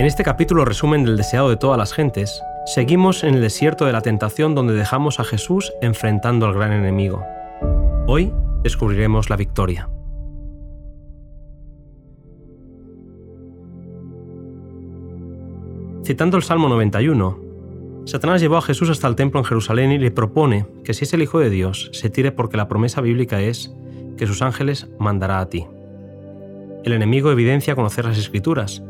En este capítulo resumen del deseado de todas las gentes, seguimos en el desierto de la tentación donde dejamos a Jesús enfrentando al gran enemigo. Hoy descubriremos la victoria. Citando el Salmo 91, Satanás llevó a Jesús hasta el templo en Jerusalén y le propone que si es el Hijo de Dios, se tire porque la promesa bíblica es que sus ángeles mandará a ti. El enemigo evidencia conocer las escrituras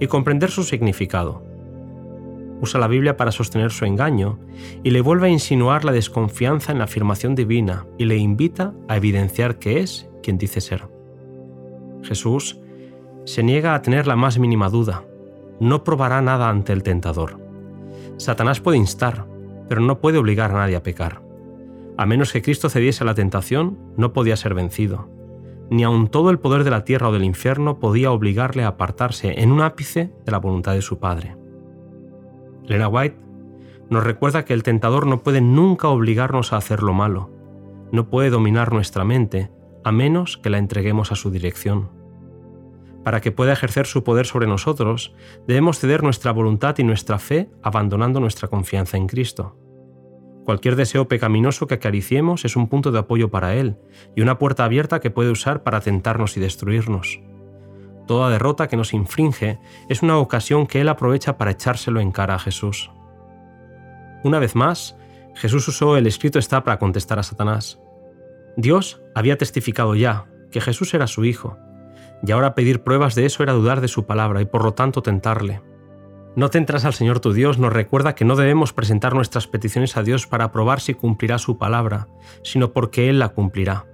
y comprender su significado. Usa la Biblia para sostener su engaño y le vuelve a insinuar la desconfianza en la afirmación divina y le invita a evidenciar que es quien dice ser. Jesús se niega a tener la más mínima duda, no probará nada ante el tentador. Satanás puede instar, pero no puede obligar a nadie a pecar. A menos que Cristo cediese a la tentación, no podía ser vencido ni aun todo el poder de la tierra o del infierno podía obligarle a apartarse en un ápice de la voluntad de su Padre. Lena White nos recuerda que el tentador no puede nunca obligarnos a hacer lo malo, no puede dominar nuestra mente, a menos que la entreguemos a su dirección. Para que pueda ejercer su poder sobre nosotros, debemos ceder nuestra voluntad y nuestra fe abandonando nuestra confianza en Cristo. Cualquier deseo pecaminoso que acariciemos es un punto de apoyo para Él y una puerta abierta que puede usar para tentarnos y destruirnos. Toda derrota que nos infringe es una ocasión que Él aprovecha para echárselo en cara a Jesús. Una vez más, Jesús usó el escrito está para contestar a Satanás. Dios había testificado ya que Jesús era su Hijo, y ahora pedir pruebas de eso era dudar de su palabra y por lo tanto tentarle. No te entras al Señor tu Dios nos recuerda que no debemos presentar nuestras peticiones a Dios para probar si cumplirá su palabra, sino porque Él la cumplirá.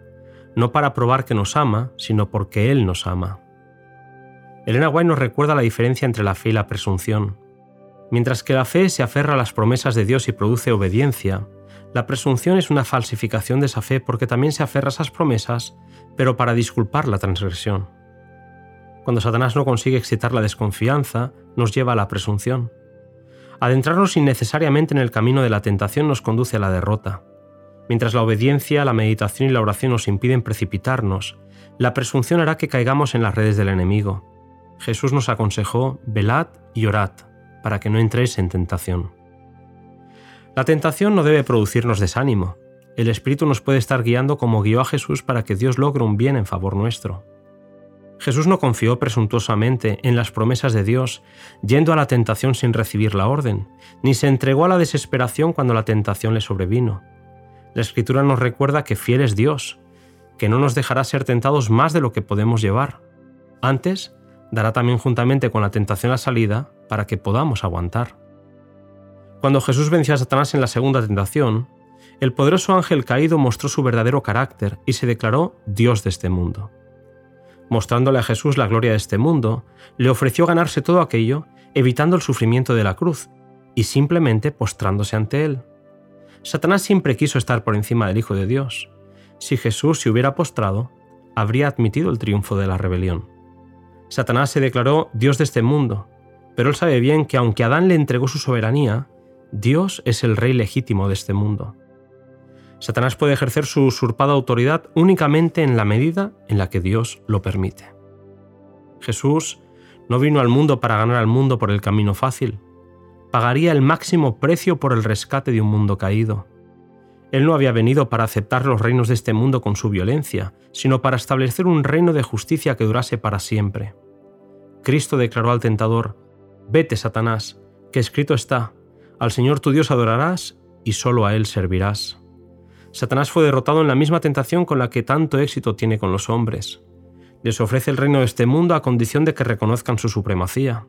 No para probar que nos ama, sino porque Él nos ama. Elena White nos recuerda la diferencia entre la fe y la presunción. Mientras que la fe se aferra a las promesas de Dios y produce obediencia, la presunción es una falsificación de esa fe porque también se aferra a esas promesas, pero para disculpar la transgresión. Cuando Satanás no consigue excitar la desconfianza, nos lleva a la presunción. Adentrarnos innecesariamente en el camino de la tentación nos conduce a la derrota. Mientras la obediencia, la meditación y la oración nos impiden precipitarnos, la presunción hará que caigamos en las redes del enemigo. Jesús nos aconsejó, velad y orad, para que no entréis en tentación. La tentación no debe producirnos desánimo. El Espíritu nos puede estar guiando como guió a Jesús para que Dios logre un bien en favor nuestro. Jesús no confió presuntuosamente en las promesas de Dios, yendo a la tentación sin recibir la orden, ni se entregó a la desesperación cuando la tentación le sobrevino. La Escritura nos recuerda que fiel es Dios, que no nos dejará ser tentados más de lo que podemos llevar. Antes, dará también juntamente con la tentación la salida para que podamos aguantar. Cuando Jesús venció a Satanás en la segunda tentación, el poderoso ángel caído mostró su verdadero carácter y se declaró Dios de este mundo mostrándole a Jesús la gloria de este mundo, le ofreció ganarse todo aquello, evitando el sufrimiento de la cruz, y simplemente postrándose ante él. Satanás siempre quiso estar por encima del Hijo de Dios. Si Jesús se hubiera postrado, habría admitido el triunfo de la rebelión. Satanás se declaró Dios de este mundo, pero él sabe bien que aunque Adán le entregó su soberanía, Dios es el rey legítimo de este mundo. Satanás puede ejercer su usurpada autoridad únicamente en la medida en la que Dios lo permite. Jesús no vino al mundo para ganar al mundo por el camino fácil. Pagaría el máximo precio por el rescate de un mundo caído. Él no había venido para aceptar los reinos de este mundo con su violencia, sino para establecer un reino de justicia que durase para siempre. Cristo declaró al tentador, Vete, Satanás, que escrito está, al Señor tu Dios adorarás y solo a Él servirás. Satanás fue derrotado en la misma tentación con la que tanto éxito tiene con los hombres. Les ofrece el reino de este mundo a condición de que reconozcan su supremacía.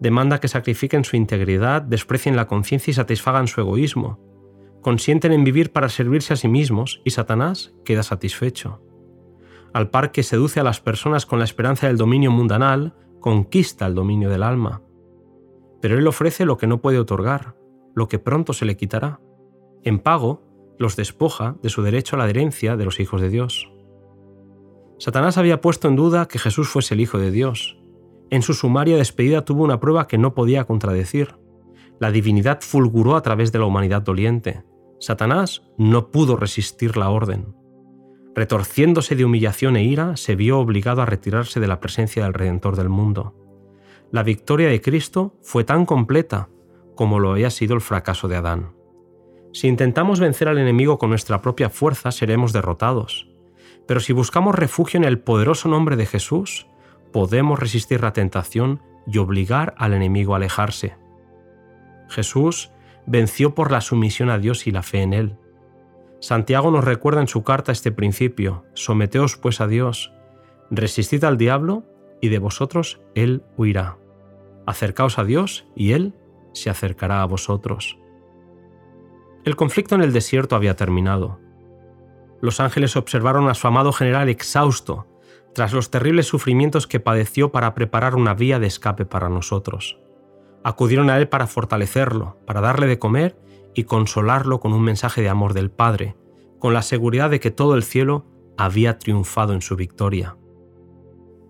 Demanda que sacrifiquen su integridad, desprecien la conciencia y satisfagan su egoísmo. Consienten en vivir para servirse a sí mismos y Satanás queda satisfecho. Al par que seduce a las personas con la esperanza del dominio mundanal, conquista el dominio del alma. Pero él ofrece lo que no puede otorgar, lo que pronto se le quitará. En pago, los despoja de su derecho a la adherencia de los hijos de Dios. Satanás había puesto en duda que Jesús fuese el Hijo de Dios. En su sumaria despedida tuvo una prueba que no podía contradecir. La divinidad fulguró a través de la humanidad doliente. Satanás no pudo resistir la orden. Retorciéndose de humillación e ira, se vio obligado a retirarse de la presencia del Redentor del mundo. la victoria de Cristo fue tan completa como lo había sido el fracaso de Adán. Si intentamos vencer al enemigo con nuestra propia fuerza, seremos derrotados. Pero si buscamos refugio en el poderoso nombre de Jesús, podemos resistir la tentación y obligar al enemigo a alejarse. Jesús venció por la sumisión a Dios y la fe en Él. Santiago nos recuerda en su carta este principio, someteos pues a Dios, resistid al diablo y de vosotros Él huirá. Acercaos a Dios y Él se acercará a vosotros. El conflicto en el desierto había terminado. Los ángeles observaron a su amado general exhausto, tras los terribles sufrimientos que padeció para preparar una vía de escape para nosotros. Acudieron a él para fortalecerlo, para darle de comer y consolarlo con un mensaje de amor del Padre, con la seguridad de que todo el cielo había triunfado en su victoria.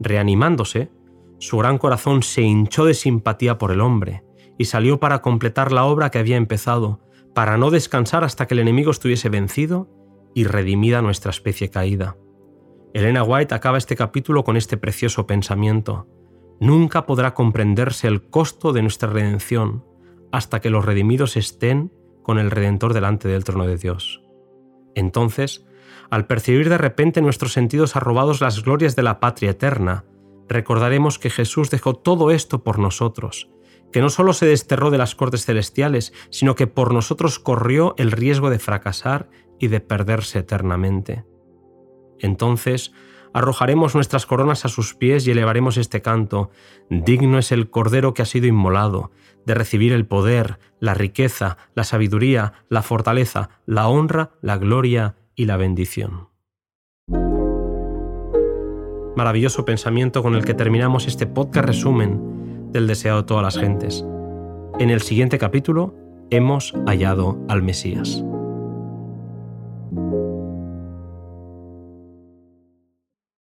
Reanimándose, su gran corazón se hinchó de simpatía por el hombre y salió para completar la obra que había empezado, para no descansar hasta que el enemigo estuviese vencido y redimida nuestra especie caída. Elena White acaba este capítulo con este precioso pensamiento. Nunca podrá comprenderse el costo de nuestra redención hasta que los redimidos estén con el Redentor delante del trono de Dios. Entonces, al percibir de repente nuestros sentidos arrobados las glorias de la patria eterna, recordaremos que Jesús dejó todo esto por nosotros, que no solo se desterró de las cortes celestiales, sino que por nosotros corrió el riesgo de fracasar y de perderse eternamente. Entonces arrojaremos nuestras coronas a sus pies y elevaremos este canto. Digno es el Cordero que ha sido inmolado, de recibir el poder, la riqueza, la sabiduría, la fortaleza, la honra, la gloria y la bendición. Maravilloso pensamiento con el que terminamos este podcast resumen del deseado de todas las gentes. En el siguiente capítulo hemos hallado al Mesías.